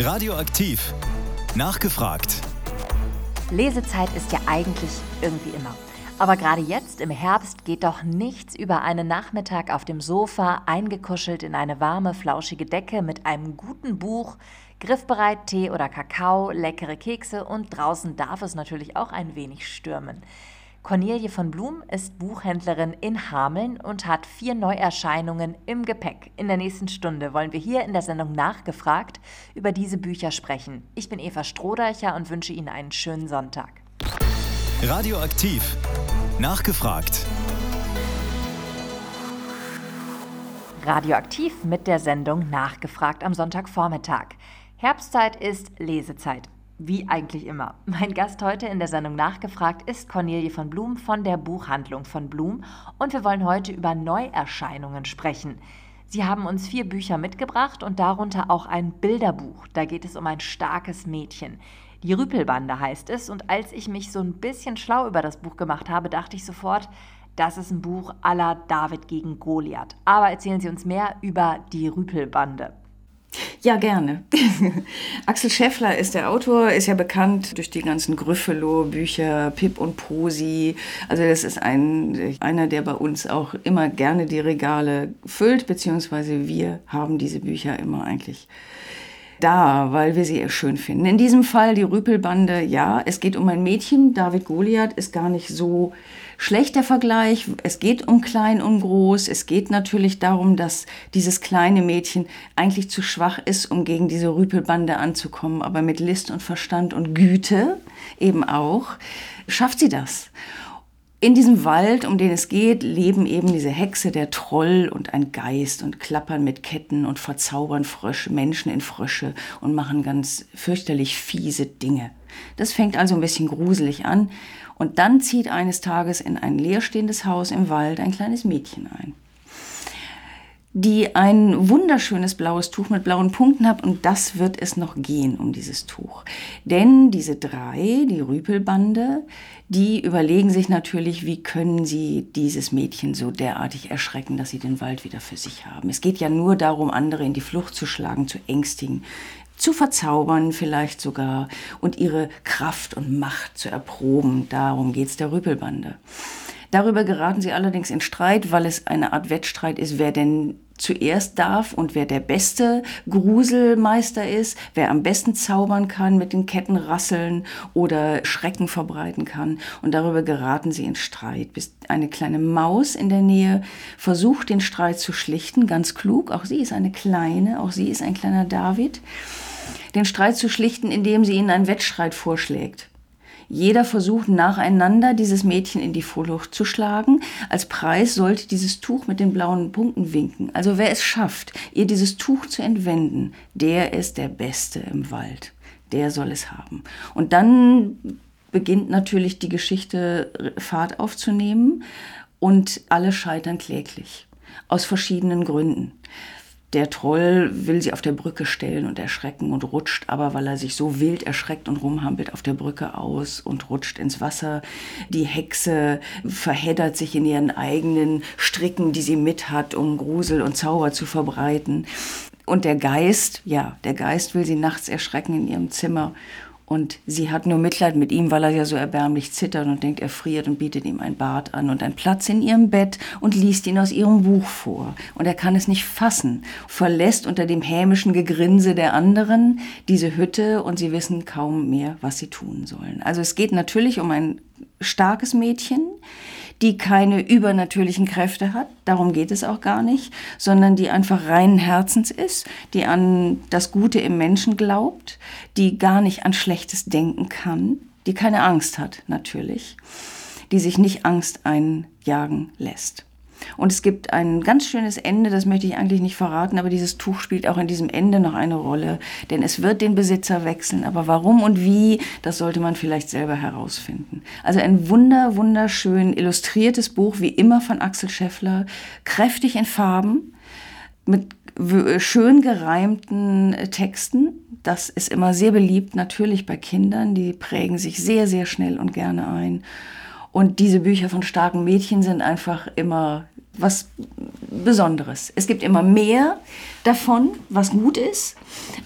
Radioaktiv. Nachgefragt. Lesezeit ist ja eigentlich irgendwie immer. Aber gerade jetzt im Herbst geht doch nichts über einen Nachmittag auf dem Sofa, eingekuschelt in eine warme, flauschige Decke mit einem guten Buch, griffbereit Tee oder Kakao, leckere Kekse und draußen darf es natürlich auch ein wenig stürmen. Cornelie von Blum ist Buchhändlerin in Hameln und hat vier Neuerscheinungen im Gepäck. In der nächsten Stunde wollen wir hier in der Sendung nachgefragt über diese Bücher sprechen. Ich bin Eva Strohdeicher und wünsche Ihnen einen schönen Sonntag. Radioaktiv. Nachgefragt. Radioaktiv mit der Sendung Nachgefragt am Sonntagvormittag. Herbstzeit ist Lesezeit. Wie eigentlich immer. Mein Gast heute in der Sendung Nachgefragt ist Cornelie von Blum von der Buchhandlung von Blum und wir wollen heute über Neuerscheinungen sprechen. Sie haben uns vier Bücher mitgebracht und darunter auch ein Bilderbuch. Da geht es um ein starkes Mädchen. Die Rüpelbande heißt es und als ich mich so ein bisschen schlau über das Buch gemacht habe, dachte ich sofort, das ist ein Buch aller David gegen Goliath. Aber erzählen Sie uns mehr über die Rüpelbande. Ja, gerne. Axel Scheffler ist der Autor, ist ja bekannt durch die ganzen Gryffalo-Bücher, Pip und Posi. Also das ist ein, einer, der bei uns auch immer gerne die Regale füllt, beziehungsweise wir haben diese Bücher immer eigentlich da, weil wir sie schön finden. In diesem Fall die Rüpelbande, ja, es geht um ein Mädchen. David Goliath ist gar nicht so schlechter Vergleich. Es geht um klein und groß. Es geht natürlich darum, dass dieses kleine Mädchen eigentlich zu schwach ist, um gegen diese Rüpelbande anzukommen. Aber mit List und Verstand und Güte eben auch schafft sie das. In diesem Wald, um den es geht, leben eben diese Hexe, der Troll und ein Geist und klappern mit Ketten und verzaubern Frösche, Menschen in Frösche und machen ganz fürchterlich fiese Dinge. Das fängt also ein bisschen gruselig an und dann zieht eines Tages in ein leerstehendes Haus im Wald ein kleines Mädchen ein die ein wunderschönes blaues Tuch mit blauen Punkten hat und das wird es noch gehen um dieses Tuch. Denn diese drei, die Rüpelbande, die überlegen sich natürlich, wie können sie dieses Mädchen so derartig erschrecken, dass sie den Wald wieder für sich haben. Es geht ja nur darum, andere in die Flucht zu schlagen, zu ängstigen, zu verzaubern vielleicht sogar und ihre Kraft und Macht zu erproben. Darum geht es der Rüpelbande. Darüber geraten sie allerdings in Streit, weil es eine Art Wettstreit ist, wer denn zuerst darf und wer der beste Gruselmeister ist, wer am besten zaubern kann, mit den Ketten rasseln oder Schrecken verbreiten kann. Und darüber geraten sie in Streit, bis eine kleine Maus in der Nähe versucht, den Streit zu schlichten, ganz klug. Auch sie ist eine kleine, auch sie ist ein kleiner David. Den Streit zu schlichten, indem sie ihnen einen Wettstreit vorschlägt. Jeder versucht nacheinander, dieses Mädchen in die Vorluft zu schlagen. Als Preis sollte dieses Tuch mit den blauen Punkten winken. Also wer es schafft, ihr dieses Tuch zu entwenden, der ist der Beste im Wald. Der soll es haben. Und dann beginnt natürlich die Geschichte Fahrt aufzunehmen und alle scheitern kläglich. Aus verschiedenen Gründen. Der Troll will sie auf der Brücke stellen und erschrecken und rutscht aber, weil er sich so wild erschreckt und rumhampelt auf der Brücke aus und rutscht ins Wasser. Die Hexe verheddert sich in ihren eigenen Stricken, die sie mit hat, um Grusel und Zauber zu verbreiten. Und der Geist, ja, der Geist will sie nachts erschrecken in ihrem Zimmer und sie hat nur Mitleid mit ihm, weil er ja so erbärmlich zittert und denkt, er friert und bietet ihm ein Bad an und einen Platz in ihrem Bett und liest ihn aus ihrem Buch vor. Und er kann es nicht fassen, verlässt unter dem hämischen Gegrinse der anderen diese Hütte und sie wissen kaum mehr, was sie tun sollen. Also es geht natürlich um ein starkes Mädchen, die keine übernatürlichen Kräfte hat, darum geht es auch gar nicht, sondern die einfach reinen Herzens ist, die an das Gute im Menschen glaubt, die gar nicht an Schlechtes denken kann, die keine Angst hat natürlich, die sich nicht Angst einjagen lässt. Und es gibt ein ganz schönes Ende, das möchte ich eigentlich nicht verraten, aber dieses Tuch spielt auch in diesem Ende noch eine Rolle, denn es wird den Besitzer wechseln. Aber warum und wie, das sollte man vielleicht selber herausfinden. Also ein wunder, wunderschön illustriertes Buch, wie immer von Axel Scheffler, kräftig in Farben, mit schön gereimten Texten. Das ist immer sehr beliebt, natürlich bei Kindern. Die prägen sich sehr, sehr schnell und gerne ein. Und diese Bücher von starken Mädchen sind einfach immer was Besonderes. Es gibt immer mehr davon, was gut ist,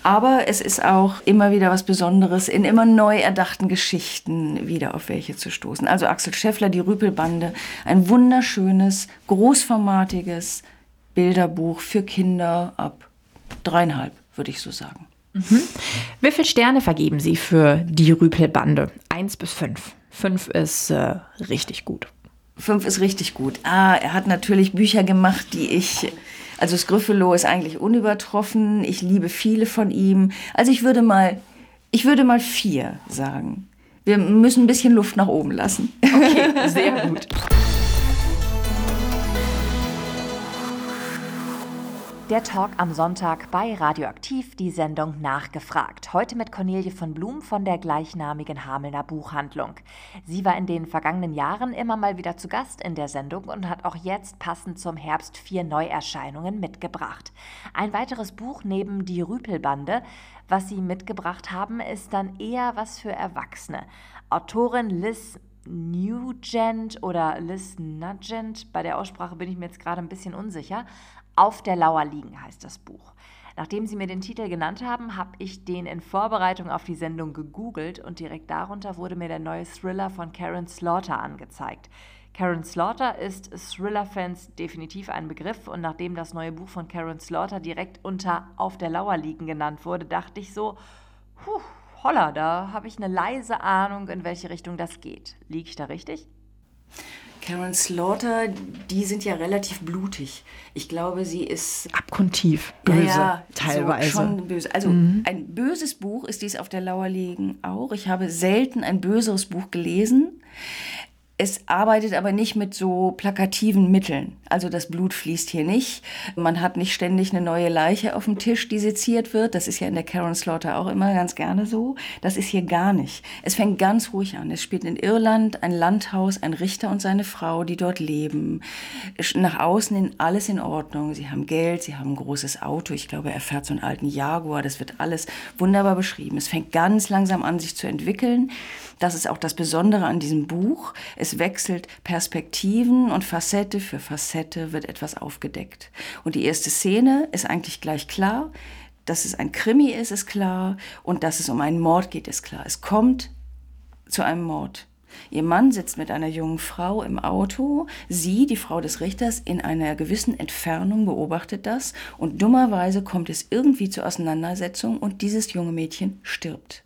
aber es ist auch immer wieder was Besonderes, in immer neu erdachten Geschichten wieder auf welche zu stoßen. Also Axel Scheffler, die Rüpelbande, ein wunderschönes, großformatiges Bilderbuch für Kinder ab dreieinhalb, würde ich so sagen. Mhm. Wie viele Sterne vergeben Sie für die Rüpelbande? Eins bis fünf. Fünf ist äh, richtig gut. Fünf ist richtig gut. Ah, er hat natürlich Bücher gemacht, die ich. Also Scriffelo ist eigentlich unübertroffen. Ich liebe viele von ihm. Also ich würde mal, ich würde mal vier sagen. Wir müssen ein bisschen Luft nach oben lassen. Okay, sehr gut. Der Talk am Sonntag bei Radioaktiv, die Sendung Nachgefragt. Heute mit Cornelie von Blum von der gleichnamigen Hamelner Buchhandlung. Sie war in den vergangenen Jahren immer mal wieder zu Gast in der Sendung und hat auch jetzt passend zum Herbst vier Neuerscheinungen mitgebracht. Ein weiteres Buch neben Die Rüpelbande, was sie mitgebracht haben, ist dann eher was für Erwachsene. Autorin Liz Nugent oder Liz Nugent, bei der Aussprache bin ich mir jetzt gerade ein bisschen unsicher, auf der Lauer liegen heißt das Buch. Nachdem Sie mir den Titel genannt haben, habe ich den in Vorbereitung auf die Sendung gegoogelt und direkt darunter wurde mir der neue Thriller von Karen Slaughter angezeigt. Karen Slaughter ist Thriller-Fans definitiv ein Begriff und nachdem das neue Buch von Karen Slaughter direkt unter Auf der Lauer liegen genannt wurde, dachte ich so, puh, holla, da habe ich eine leise Ahnung, in welche Richtung das geht. Liege ich da richtig? Karen Slaughter, die sind ja relativ blutig. Ich glaube, sie ist abgrundtief böse, ja, ja, teilweise. So schon böse. Also mhm. ein böses Buch ist dies auf der Lauer liegen auch. Ich habe selten ein böseres Buch gelesen. Es arbeitet aber nicht mit so plakativen Mitteln. Also das Blut fließt hier nicht. Man hat nicht ständig eine neue Leiche auf dem Tisch, die seziert wird. Das ist ja in der Karen Slaughter auch immer ganz gerne so. Das ist hier gar nicht. Es fängt ganz ruhig an. Es spielt in Irland ein Landhaus, ein Richter und seine Frau, die dort leben. Nach außen in alles in Ordnung. Sie haben Geld, sie haben ein großes Auto. Ich glaube, er fährt so einen alten Jaguar. Das wird alles wunderbar beschrieben. Es fängt ganz langsam an, sich zu entwickeln. Das ist auch das Besondere an diesem Buch. Es wechselt Perspektiven und Facette für Facette wird etwas aufgedeckt. Und die erste Szene ist eigentlich gleich klar. Dass es ein Krimi ist, ist klar. Und dass es um einen Mord geht, ist klar. Es kommt zu einem Mord. Ihr Mann sitzt mit einer jungen Frau im Auto. Sie, die Frau des Richters, in einer gewissen Entfernung beobachtet das. Und dummerweise kommt es irgendwie zur Auseinandersetzung und dieses junge Mädchen stirbt.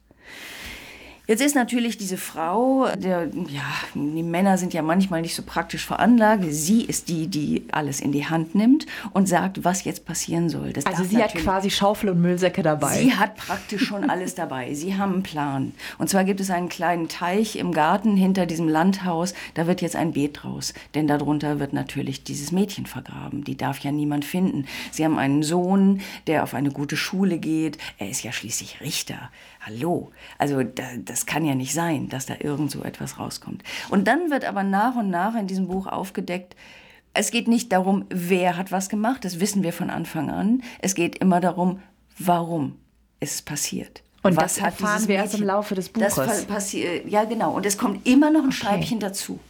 Jetzt ist natürlich diese Frau, der, ja, die Männer sind ja manchmal nicht so praktisch veranlagt. Sie ist die, die alles in die Hand nimmt und sagt, was jetzt passieren soll. Das also sie hat quasi Schaufel und Müllsäcke dabei. Sie hat praktisch schon alles dabei. Sie haben einen Plan. Und zwar gibt es einen kleinen Teich im Garten hinter diesem Landhaus. Da wird jetzt ein Beet draus. Denn darunter wird natürlich dieses Mädchen vergraben. Die darf ja niemand finden. Sie haben einen Sohn, der auf eine gute Schule geht. Er ist ja schließlich Richter. Hallo. Also das das kann ja nicht sein, dass da irgend so etwas rauskommt. Und dann wird aber nach und nach in diesem Buch aufgedeckt, es geht nicht darum, wer hat was gemacht, das wissen wir von Anfang an. Es geht immer darum, warum ist es passiert. Und was das erfahren wir erst im Laufe des Buches. Das passiert, ja genau. Und es kommt immer noch ein okay. Scheibchen dazu.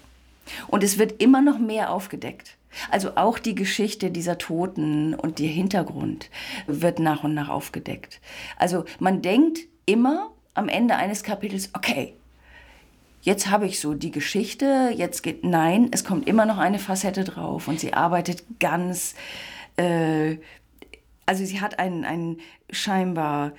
Und es wird immer noch mehr aufgedeckt. Also auch die Geschichte dieser Toten und der Hintergrund wird nach und nach aufgedeckt. Also man denkt immer, am Ende eines Kapitels, okay, jetzt habe ich so die Geschichte, jetzt geht, nein, es kommt immer noch eine Facette drauf und sie arbeitet ganz, äh, also sie hat einen, einen scheinbar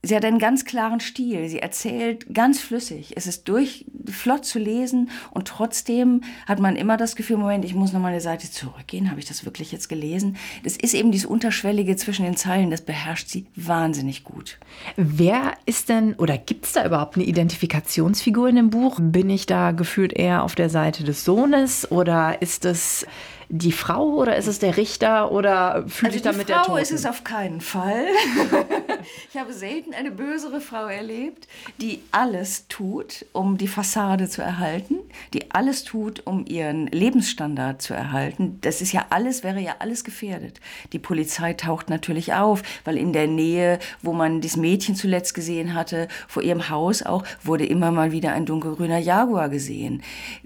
Sie hat einen ganz klaren Stil. Sie erzählt ganz flüssig. Es ist durch, flott zu lesen und trotzdem hat man immer das Gefühl, Moment, ich muss nochmal eine Seite zurückgehen. Habe ich das wirklich jetzt gelesen? Das ist eben dieses Unterschwellige zwischen den Zeilen, das beherrscht sie wahnsinnig gut. Wer ist denn oder gibt es da überhaupt eine Identifikationsfigur in dem Buch? Bin ich da gefühlt eher auf der Seite des Sohnes oder ist es die Frau oder ist es der Richter oder fühlt also sich damit der Frau ist es auf keinen Fall. Ich habe selten eine bösere Frau erlebt, die alles tut, um die Fassade zu erhalten, die alles tut, um ihren Lebensstandard zu erhalten. Das ist ja alles, wäre ja alles gefährdet. Die Polizei taucht natürlich auf, weil in der Nähe, wo man das Mädchen zuletzt gesehen hatte, vor ihrem Haus auch, wurde immer mal wieder ein dunkelgrüner Jaguar gesehen.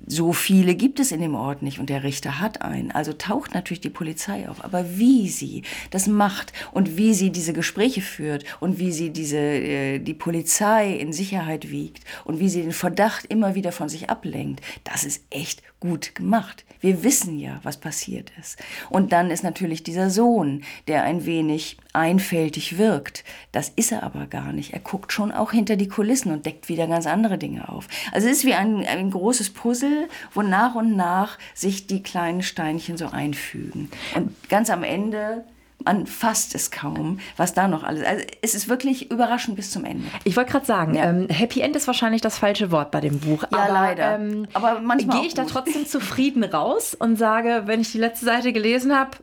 So viele gibt es in dem Ort nicht und der Richter hat einen. Also taucht natürlich die Polizei auf. Aber wie sie das macht und wie sie diese Gespräche führt und wie sie diese, äh, die Polizei in Sicherheit wiegt und wie sie den Verdacht immer wieder von sich ablenkt, das ist echt gut gemacht. Wir wissen ja, was passiert ist. Und dann ist natürlich dieser Sohn, der ein wenig einfältig wirkt. Das ist er aber gar nicht. Er guckt schon auch hinter die Kulissen und deckt wieder ganz andere Dinge auf. Also es ist wie ein, ein großes Puzzle, wo nach und nach sich die kleinen Steinchen so einfügen. Und ganz am Ende man fasst es kaum, was da noch alles. Also es ist wirklich überraschend bis zum Ende. Ich wollte gerade sagen, ja. ähm, Happy End ist wahrscheinlich das falsche Wort bei dem Buch. Ja, aber, leider. Ähm, aber manchmal gehe ich da trotzdem zufrieden raus und sage, wenn ich die letzte Seite gelesen habe,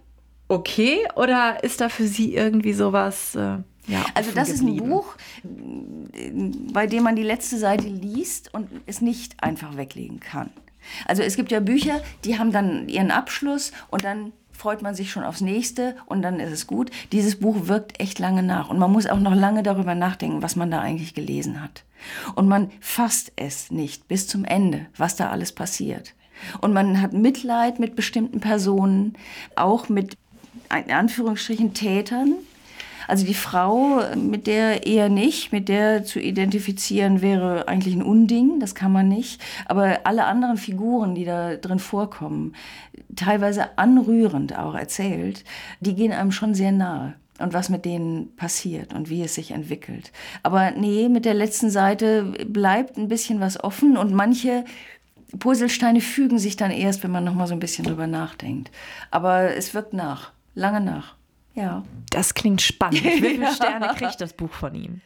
okay, oder ist da für Sie irgendwie sowas? Äh, ja, also das geblieben? ist ein Buch, bei dem man die letzte Seite liest und es nicht einfach weglegen kann. Also es gibt ja Bücher, die haben dann ihren Abschluss und dann freut man sich schon aufs nächste und dann ist es gut. Dieses Buch wirkt echt lange nach und man muss auch noch lange darüber nachdenken, was man da eigentlich gelesen hat. Und man fasst es nicht bis zum Ende, was da alles passiert. Und man hat Mitleid mit bestimmten Personen, auch mit in Anführungsstrichen Tätern, also die Frau, mit der eher nicht, mit der zu identifizieren wäre eigentlich ein Unding, das kann man nicht. Aber alle anderen Figuren, die da drin vorkommen, teilweise anrührend auch erzählt, die gehen einem schon sehr nahe und was mit denen passiert und wie es sich entwickelt. Aber nee, mit der letzten Seite bleibt ein bisschen was offen und manche Puzzlesteine fügen sich dann erst, wenn man noch mal so ein bisschen drüber nachdenkt. Aber es wirkt nach, lange nach. Ja. Das klingt spannend. Wie viele Sterne kriegt das Buch von ihm?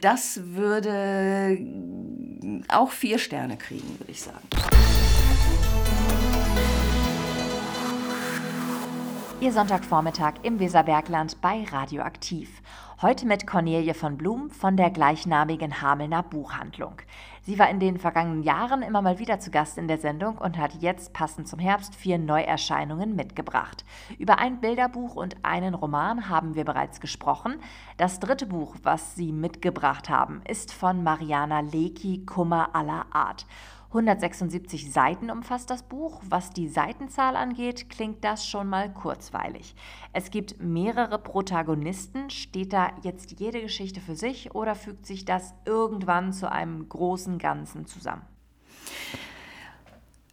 Das würde auch vier Sterne kriegen, würde ich sagen. Ihr Sonntagvormittag im Weserbergland bei Radioaktiv. Heute mit Cornelie von Blum von der gleichnamigen Hamelner Buchhandlung. Sie war in den vergangenen Jahren immer mal wieder zu Gast in der Sendung und hat jetzt passend zum Herbst vier Neuerscheinungen mitgebracht. Über ein Bilderbuch und einen Roman haben wir bereits gesprochen. Das dritte Buch, was sie mitgebracht haben, ist von Mariana Lecki Kummer aller Art. 176 Seiten umfasst das Buch. Was die Seitenzahl angeht, klingt das schon mal kurzweilig. Es gibt mehrere Protagonisten. Steht da jetzt jede Geschichte für sich oder fügt sich das irgendwann zu einem großen Ganzen zusammen?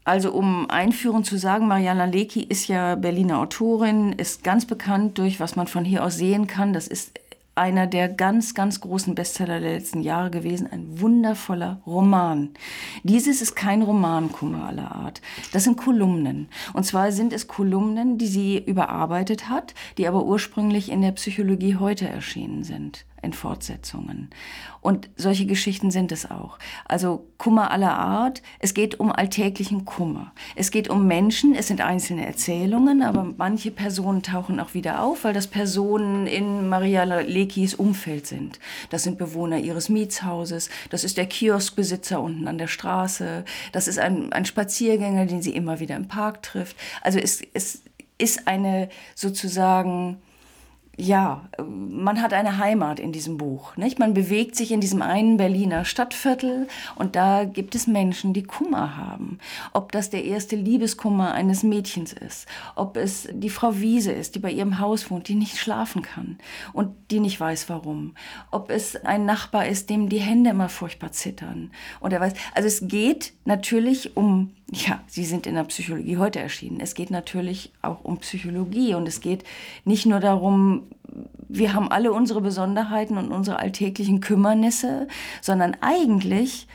Also um einführend zu sagen, Mariana Lecki ist ja Berliner Autorin, ist ganz bekannt durch, was man von hier aus sehen kann. Das ist einer der ganz, ganz großen Bestseller der letzten Jahre gewesen. Ein wundervoller Roman. Dieses ist kein Romankummer aller Art. Das sind Kolumnen. Und zwar sind es Kolumnen, die sie überarbeitet hat, die aber ursprünglich in der Psychologie heute erschienen sind in Fortsetzungen. Und solche Geschichten sind es auch. Also Kummer aller Art. Es geht um alltäglichen Kummer. Es geht um Menschen. Es sind einzelne Erzählungen, aber manche Personen tauchen auch wieder auf, weil das Personen in Maria Lekis Umfeld sind. Das sind Bewohner ihres Mietshauses. Das ist der Kioskbesitzer unten an der Straße. Das ist ein, ein Spaziergänger, den sie immer wieder im Park trifft. Also es, es ist eine sozusagen ja, man hat eine Heimat in diesem Buch. Nicht? Man bewegt sich in diesem einen Berliner Stadtviertel und da gibt es Menschen, die Kummer haben. Ob das der erste Liebeskummer eines Mädchens ist, ob es die Frau Wiese ist, die bei ihrem Haus wohnt, die nicht schlafen kann und die nicht weiß warum. Ob es ein Nachbar ist, dem die Hände immer furchtbar zittern. Und er weiß, also es geht natürlich um ja, sie sind in der Psychologie heute erschienen. Es geht natürlich auch um Psychologie und es geht nicht nur darum, wir haben alle unsere Besonderheiten und unsere alltäglichen Kümmernisse, sondern eigentlich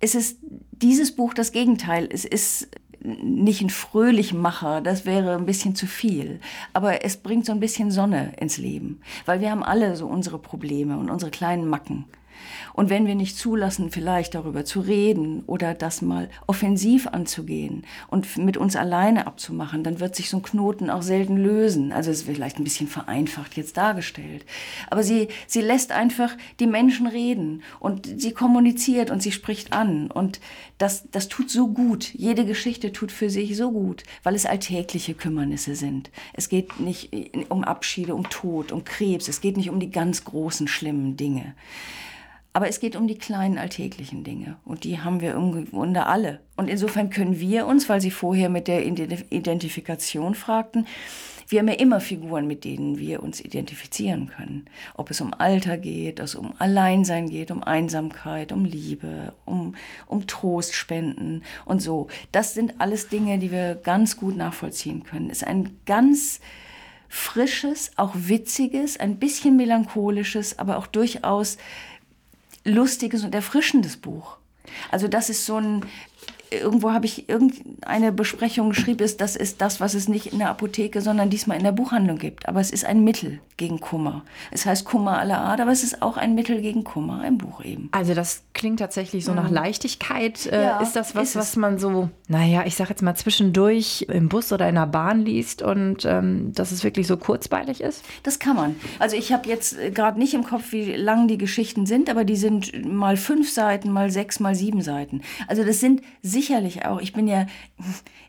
ist es dieses Buch das Gegenteil. Es ist nicht ein Fröhlichmacher, das wäre ein bisschen zu viel. Aber es bringt so ein bisschen Sonne ins Leben, weil wir haben alle so unsere Probleme und unsere kleinen Macken. Und wenn wir nicht zulassen, vielleicht darüber zu reden oder das mal offensiv anzugehen und mit uns alleine abzumachen, dann wird sich so ein Knoten auch selten lösen. Also es ist vielleicht ein bisschen vereinfacht jetzt dargestellt. Aber sie, sie lässt einfach die Menschen reden und sie kommuniziert und sie spricht an. Und das, das tut so gut. Jede Geschichte tut für sich so gut, weil es alltägliche Kümmernisse sind. Es geht nicht um Abschiede, um Tod, um Krebs. Es geht nicht um die ganz großen, schlimmen Dinge. Aber es geht um die kleinen alltäglichen Dinge und die haben wir im Grunde alle. Und insofern können wir uns, weil Sie vorher mit der Identifikation fragten, wir haben ja immer Figuren, mit denen wir uns identifizieren können. Ob es um Alter geht, es um Alleinsein geht, um Einsamkeit, um Liebe, um, um Trost spenden und so. Das sind alles Dinge, die wir ganz gut nachvollziehen können. Es ist ein ganz frisches, auch witziges, ein bisschen melancholisches, aber auch durchaus lustiges und erfrischendes Buch. Also das ist so ein, irgendwo habe ich irgendeine Besprechung geschrieben, ist, das ist das, was es nicht in der Apotheke, sondern diesmal in der Buchhandlung gibt. Aber es ist ein Mittel gegen Kummer. Es heißt Kummer aller Art, aber es ist auch ein Mittel gegen Kummer, ein Buch eben. Also das klingt tatsächlich so nach mhm. Leichtigkeit. Äh, ja, ist das was, ist was man so, naja, ich sage jetzt mal zwischendurch im Bus oder in der Bahn liest und ähm, dass es wirklich so kurzweilig ist? Das kann man. Also ich habe jetzt äh, gerade nicht im Kopf, wie lang die Geschichten sind, aber die sind mal fünf Seiten, mal sechs, mal sieben Seiten. Also das sind sicherlich auch, ich bin ja,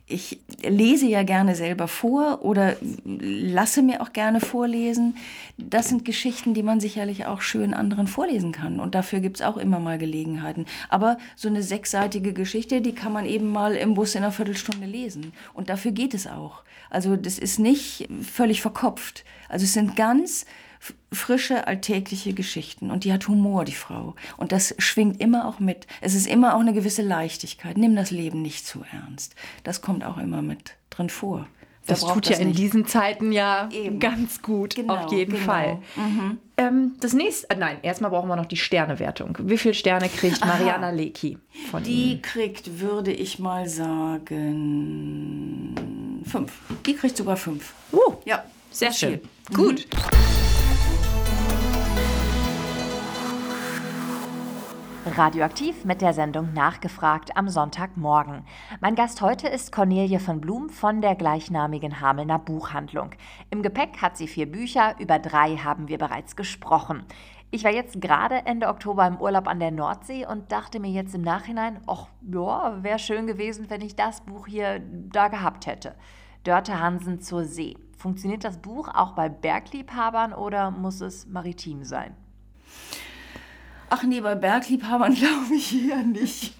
ich lese ja gerne selber vor oder lasse mir auch gerne vorlesen. Das sind Geschichten, die man sicherlich auch schön anderen vorlesen kann. Und dafür gibt es auch immer mal Gelegenheiten. Aber so eine sechsseitige Geschichte, die kann man eben mal im Bus in einer Viertelstunde lesen. Und dafür geht es auch. Also das ist nicht völlig verkopft. Also es sind ganz frische, alltägliche Geschichten. Und die hat Humor, die Frau. Und das schwingt immer auch mit. Es ist immer auch eine gewisse Leichtigkeit. Nimm das Leben nicht zu ernst. Das kommt auch immer mit drin vor. Das tut das ja in diesen Zeiten ja Eben. ganz gut, genau, auf jeden genau. Fall. Mhm. Ähm, das nächste, äh, nein, erstmal brauchen wir noch die Sternewertung. Wie viele Sterne kriegt Mariana Lecki von Die Ihnen? kriegt, würde ich mal sagen, fünf. Die kriegt sogar fünf. Uh, ja, sehr schön. Mhm. Gut. Radioaktiv mit der Sendung Nachgefragt am Sonntagmorgen. Mein Gast heute ist Cornelie von Blum von der gleichnamigen Hamelner Buchhandlung. Im Gepäck hat sie vier Bücher, über drei haben wir bereits gesprochen. Ich war jetzt gerade Ende Oktober im Urlaub an der Nordsee und dachte mir jetzt im Nachhinein, ach ja, wäre schön gewesen, wenn ich das Buch hier da gehabt hätte. Dörte Hansen zur See. Funktioniert das Buch auch bei Bergliebhabern oder muss es maritim sein? Ach nee, bei Bergliebhabern glaube ich eher nicht.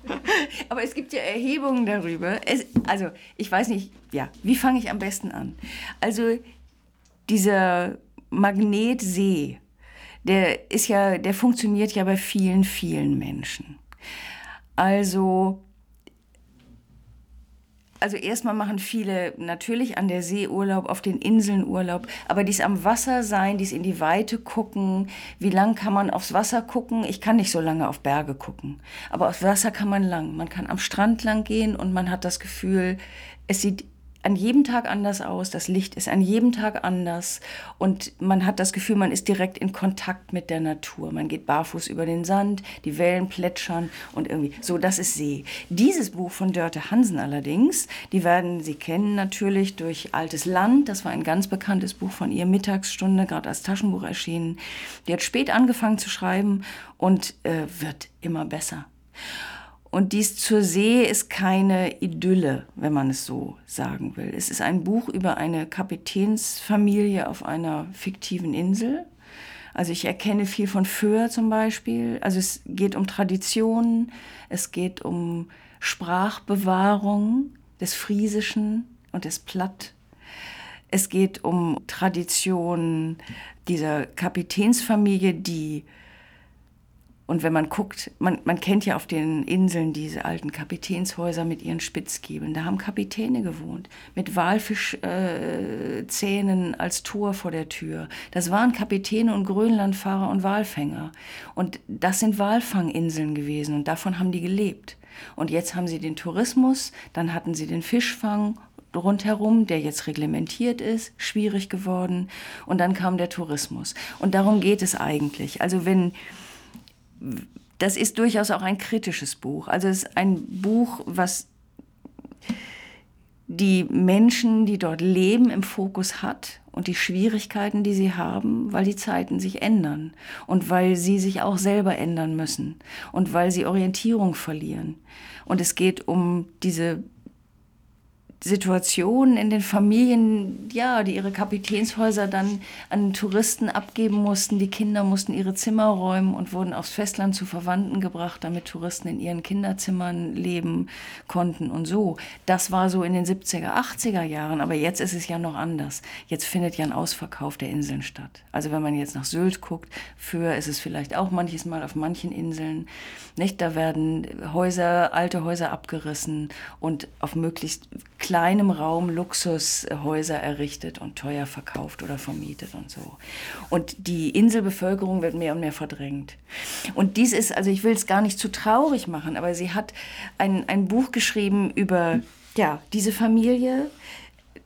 Aber es gibt ja Erhebungen darüber. Es, also, ich weiß nicht, ja, wie fange ich am besten an? Also, dieser Magnetsee, der ist ja, der funktioniert ja bei vielen, vielen Menschen. Also, also erstmal machen viele natürlich an der See Urlaub, auf den Inseln Urlaub, aber dies am Wasser sein, dies in die Weite gucken, wie lang kann man aufs Wasser gucken? Ich kann nicht so lange auf Berge gucken, aber aufs Wasser kann man lang. Man kann am Strand lang gehen und man hat das Gefühl, es sieht an jedem Tag anders aus, das Licht ist an jedem Tag anders und man hat das Gefühl, man ist direkt in Kontakt mit der Natur. Man geht barfuß über den Sand, die Wellen plätschern und irgendwie, so, das ist See. Dieses Buch von Dörte Hansen allerdings, die werden Sie kennen natürlich durch Altes Land, das war ein ganz bekanntes Buch von ihr, Mittagsstunde, gerade als Taschenbuch erschienen. Die hat spät angefangen zu schreiben und äh, wird immer besser. Und dies zur See ist keine Idylle, wenn man es so sagen will. Es ist ein Buch über eine Kapitänsfamilie auf einer fiktiven Insel. Also ich erkenne viel von Föhr zum Beispiel. Also es geht um Traditionen, es geht um Sprachbewahrung des Friesischen und des Platt. Es geht um Traditionen dieser Kapitänsfamilie, die und wenn man guckt, man, man kennt ja auf den Inseln diese alten Kapitänshäuser mit ihren Spitzgiebeln. Da haben Kapitäne gewohnt, mit Walfischzähnen äh, als Tor vor der Tür. Das waren Kapitäne und Grönlandfahrer und Walfänger. Und das sind Walfanginseln gewesen und davon haben die gelebt. Und jetzt haben sie den Tourismus, dann hatten sie den Fischfang rundherum, der jetzt reglementiert ist, schwierig geworden. Und dann kam der Tourismus. Und darum geht es eigentlich. Also wenn das ist durchaus auch ein kritisches Buch. Also es ist ein Buch, was die Menschen, die dort leben, im Fokus hat und die Schwierigkeiten, die sie haben, weil die Zeiten sich ändern und weil sie sich auch selber ändern müssen und weil sie Orientierung verlieren. Und es geht um diese Situationen in den Familien, ja, die ihre Kapitänshäuser dann an Touristen abgeben mussten. Die Kinder mussten ihre Zimmer räumen und wurden aufs Festland zu Verwandten gebracht, damit Touristen in ihren Kinderzimmern leben konnten und so. Das war so in den 70er, 80er Jahren, aber jetzt ist es ja noch anders. Jetzt findet ja ein Ausverkauf der Inseln statt. Also wenn man jetzt nach Sylt guckt, für ist es vielleicht auch manches Mal auf manchen Inseln, nicht? Da werden Häuser, alte Häuser abgerissen und auf möglichst kleinem Raum Luxushäuser errichtet und teuer verkauft oder vermietet und so. Und die Inselbevölkerung wird mehr und mehr verdrängt. Und dies ist, also ich will es gar nicht zu traurig machen, aber sie hat ein, ein Buch geschrieben über ja, diese Familie,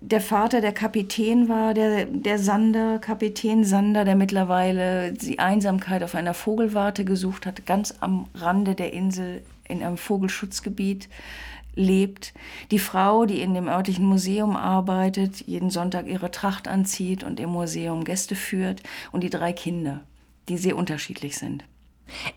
der Vater der Kapitän war, der, der Sander, Kapitän Sander, der mittlerweile die Einsamkeit auf einer Vogelwarte gesucht hat, ganz am Rande der Insel in einem Vogelschutzgebiet lebt. Die Frau, die in dem örtlichen Museum arbeitet, jeden Sonntag ihre Tracht anzieht und im Museum Gäste führt. Und die drei Kinder, die sehr unterschiedlich sind.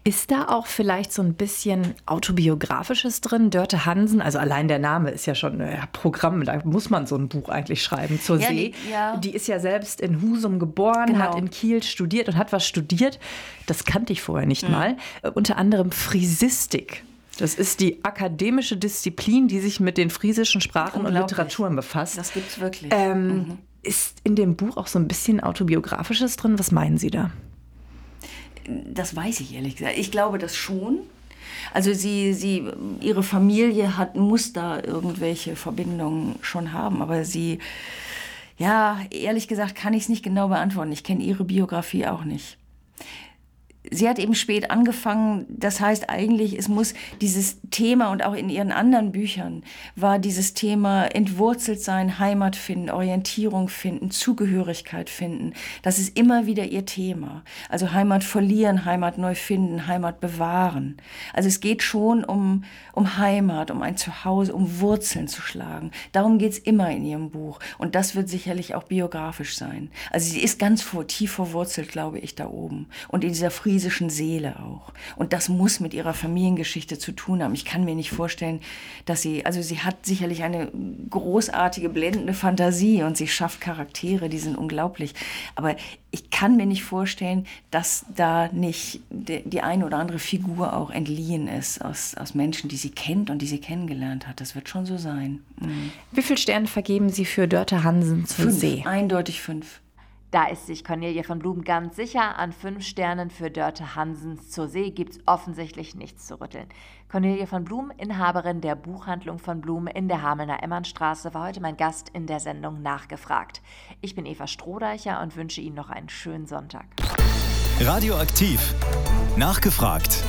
Ist da auch vielleicht so ein bisschen autobiografisches drin? Dörte Hansen, also allein der Name ist ja schon ein Programm, da muss man so ein Buch eigentlich schreiben zur ja, See. Die, ja. die, ist ja selbst in Husum geboren, genau. hat in Kiel studiert und hat was studiert. Das kannte ich vorher nicht mhm. mal. Äh, unter anderem Frisistik. Das ist die akademische Disziplin, die sich mit den friesischen Sprachen und Literaturen befasst. Das gibt es wirklich. Ähm, mhm. Ist in dem Buch auch so ein bisschen autobiografisches drin? Was meinen Sie da? Das weiß ich ehrlich gesagt. Ich glaube das schon. Also sie, sie, ihre Familie hat, muss da irgendwelche Verbindungen schon haben, aber sie, ja, ehrlich gesagt kann ich es nicht genau beantworten. Ich kenne ihre Biografie auch nicht sie hat eben spät angefangen. Das heißt eigentlich, es muss dieses Thema und auch in ihren anderen Büchern war dieses Thema entwurzelt sein, Heimat finden, Orientierung finden, Zugehörigkeit finden. Das ist immer wieder ihr Thema. Also Heimat verlieren, Heimat neu finden, Heimat bewahren. Also es geht schon um, um Heimat, um ein Zuhause, um Wurzeln zu schlagen. Darum geht's immer in ihrem Buch. Und das wird sicherlich auch biografisch sein. Also sie ist ganz vor, tief verwurzelt, glaube ich, da oben. Und in dieser Frieden friesischen Seele auch. Und das muss mit ihrer Familiengeschichte zu tun haben. Ich kann mir nicht vorstellen, dass sie, also sie hat sicherlich eine großartige, blendende Fantasie und sie schafft Charaktere, die sind unglaublich. Aber ich kann mir nicht vorstellen, dass da nicht die, die eine oder andere Figur auch entliehen ist aus, aus Menschen, die sie kennt und die sie kennengelernt hat. Das wird schon so sein. Mhm. Wie viele Sterne vergeben Sie für Dörte Hansen zur fünf, See? Eindeutig fünf. Da ist sich Cornelia von Blum ganz sicher, an fünf Sternen für Dörte Hansens zur See gibt es offensichtlich nichts zu rütteln. Cornelia von Blum, Inhaberin der Buchhandlung von Blum in der Hamelner Emmernstraße, war heute mein Gast in der Sendung Nachgefragt. Ich bin Eva Strohdeicher und wünsche Ihnen noch einen schönen Sonntag. Radioaktiv. Nachgefragt.